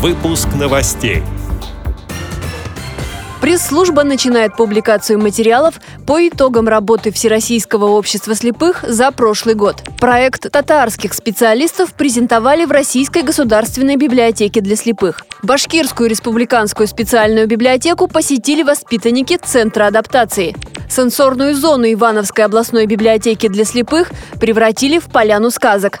Выпуск новостей. Пресс-служба начинает публикацию материалов по итогам работы Всероссийского общества слепых за прошлый год. Проект татарских специалистов презентовали в Российской государственной библиотеке для слепых. Башкирскую республиканскую специальную библиотеку посетили воспитанники Центра адаптации. Сенсорную зону Ивановской областной библиотеки для слепых превратили в поляну сказок.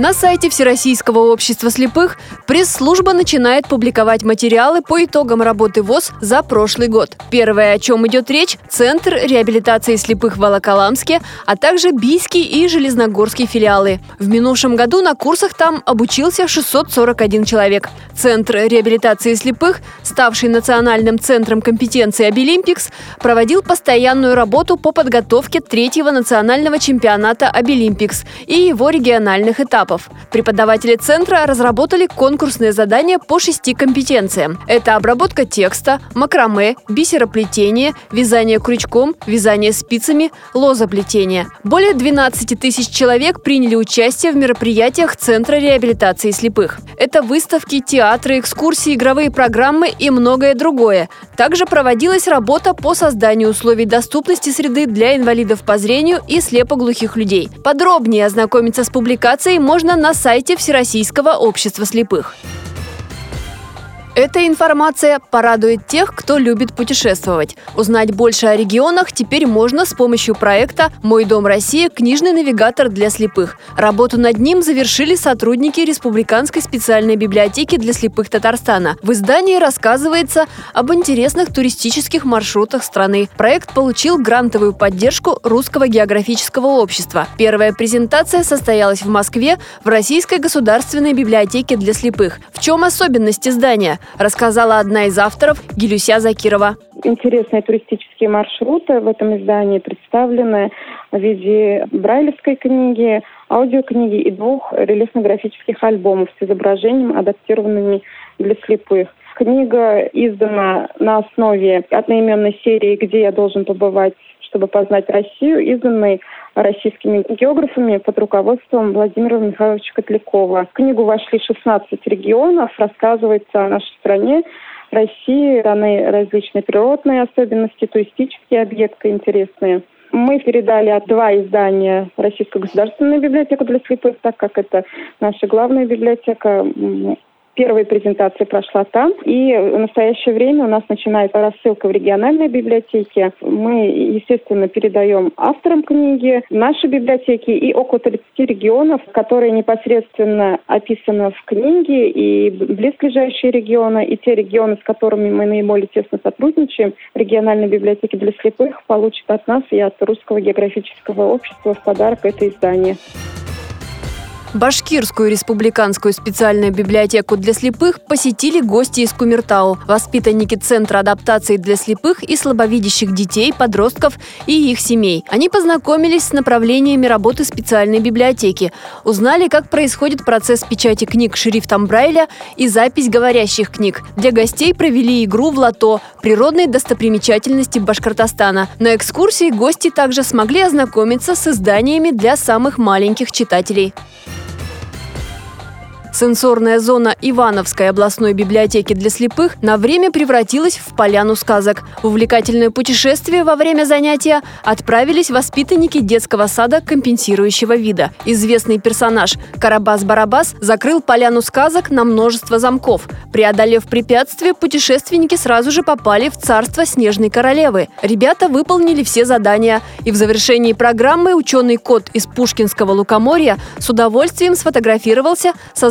На сайте Всероссийского общества слепых пресс-служба начинает публиковать материалы по итогам работы ВОЗ за прошлый год. Первое, о чем идет речь – Центр реабилитации слепых в Волоколамске, а также Бийский и Железногорский филиалы. В минувшем году на курсах там обучился 641 человек. Центр реабилитации слепых, ставший национальным центром компетенции Обилимпикс, проводил постоянную работу по подготовке третьего национального чемпионата Обилимпикс и его региональных этапов этапов. Преподаватели центра разработали конкурсные задания по шести компетенциям. Это обработка текста, макраме, бисероплетение, вязание крючком, вязание спицами, лозоплетение. Более 12 тысяч человек приняли участие в мероприятиях Центра реабилитации слепых. Это выставки, театры, экскурсии, игровые программы и многое другое. Также проводилась работа по созданию условий доступности среды для инвалидов по зрению и слепоглухих людей. Подробнее ознакомиться с публикацией можно можно на сайте Всероссийского общества слепых. Эта информация порадует тех, кто любит путешествовать. Узнать больше о регионах теперь можно с помощью проекта «Мой дом Россия. Книжный навигатор для слепых». Работу над ним завершили сотрудники Республиканской специальной библиотеки для слепых Татарстана. В издании рассказывается об интересных туристических маршрутах страны. Проект получил грантовую поддержку Русского географического общества. Первая презентация состоялась в Москве в Российской государственной библиотеке для слепых. В чем особенность издания? Рассказала одна из авторов Гилюся Закирова. Интересные туристические маршруты в этом издании представлены в виде брайлевской книги, аудиокниги и двух рельефно-графических альбомов с изображением, адаптированными для слепых. Книга издана на основе одноименной серии «Где я должен побывать, чтобы познать Россию», изданной российскими географами под руководством Владимира Михайловича Котлякова. В книгу вошли 16 регионов, рассказывается о нашей стране, России, даны различные природные особенности, туристические объекты интересные. Мы передали два издания Российской государственной библиотеки для слепых, так как это наша главная библиотека. Первая презентация прошла там, и в настоящее время у нас начинается рассылка в региональной библиотеке. Мы, естественно, передаем авторам книги, нашей библиотеке и около 30 регионов, которые непосредственно описаны в книге, и близлежащие регионы, и те регионы, с которыми мы наиболее тесно сотрудничаем, региональной библиотеки для слепых получат от нас и от Русского географического общества в подарок это издание. Башкирскую республиканскую специальную библиотеку для слепых посетили гости из Кумертау, воспитанники Центра адаптации для слепых и слабовидящих детей, подростков и их семей. Они познакомились с направлениями работы специальной библиотеки, узнали, как происходит процесс печати книг шрифтом Брайля и запись говорящих книг. Для гостей провели игру в лото «Природные достопримечательности Башкортостана». На экскурсии гости также смогли ознакомиться с изданиями для самых маленьких читателей. Сенсорная зона Ивановской областной библиотеки для слепых на время превратилась в поляну сказок. В увлекательное путешествие во время занятия отправились воспитанники детского сада компенсирующего вида. Известный персонаж Карабас-Барабас закрыл поляну сказок на множество замков. Преодолев препятствие, путешественники сразу же попали в царство Снежной Королевы. Ребята выполнили все задания. И в завершении программы ученый кот из Пушкинского лукоморья с удовольствием сфотографировался со